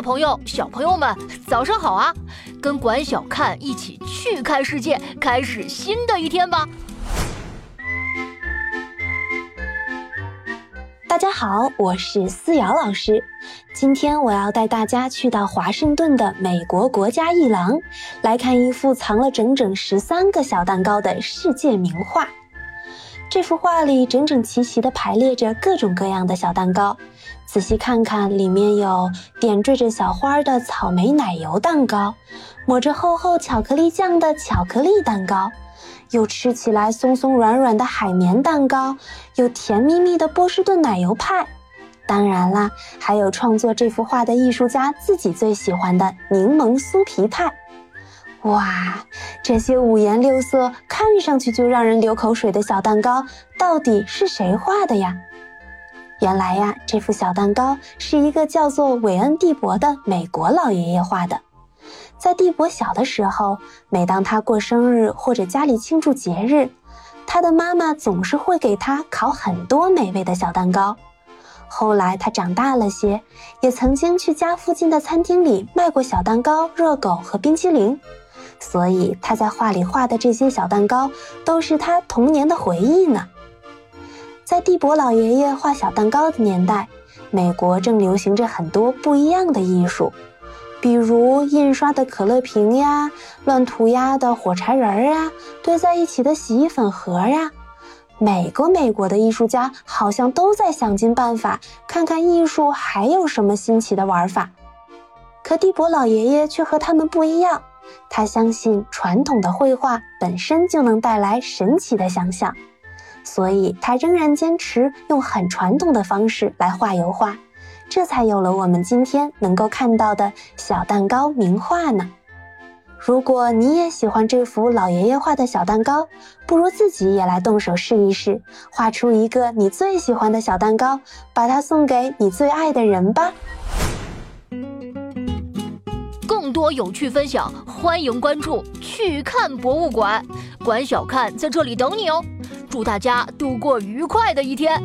朋友、小朋友们，早上好啊！跟管小看一起去看世界，开始新的一天吧。大家好，我是思瑶老师。今天我要带大家去到华盛顿的美国国家艺廊，来看一幅藏了整整十三个小蛋糕的世界名画。这幅画里整整齐齐地排列着各种各样的小蛋糕，仔细看看，里面有点缀着小花的草莓奶油蛋糕，抹着厚厚巧克力酱的巧克力蛋糕，有吃起来松松软软的海绵蛋糕，有甜蜜蜜的波士顿奶油派，当然啦，还有创作这幅画的艺术家自己最喜欢的柠檬酥皮派。哇，这些五颜六色、看上去就让人流口水的小蛋糕，到底是谁画的呀？原来呀，这幅小蛋糕是一个叫做韦恩·蒂伯的美国老爷爷画的。在蒂伯小的时候，每当他过生日或者家里庆祝节日，他的妈妈总是会给他烤很多美味的小蛋糕。后来他长大了些，也曾经去家附近的餐厅里卖过小蛋糕、热狗和冰淇淋。所以他在画里画的这些小蛋糕，都是他童年的回忆呢。在蒂博老爷爷画小蛋糕的年代，美国正流行着很多不一样的艺术，比如印刷的可乐瓶呀，乱涂鸦的火柴人儿啊，堆在一起的洗衣粉盒呀。每个美国的艺术家好像都在想尽办法，看看艺术还有什么新奇的玩法。可蒂博老爷爷却和他们不一样。他相信传统的绘画本身就能带来神奇的想象，所以他仍然坚持用很传统的方式来画油画，这才有了我们今天能够看到的小蛋糕名画呢。如果你也喜欢这幅老爷爷画的小蛋糕，不如自己也来动手试一试，画出一个你最喜欢的小蛋糕，把它送给你最爱的人吧。多有趣分享，欢迎关注“去看博物馆”，管小看在这里等你哦。祝大家度过愉快的一天！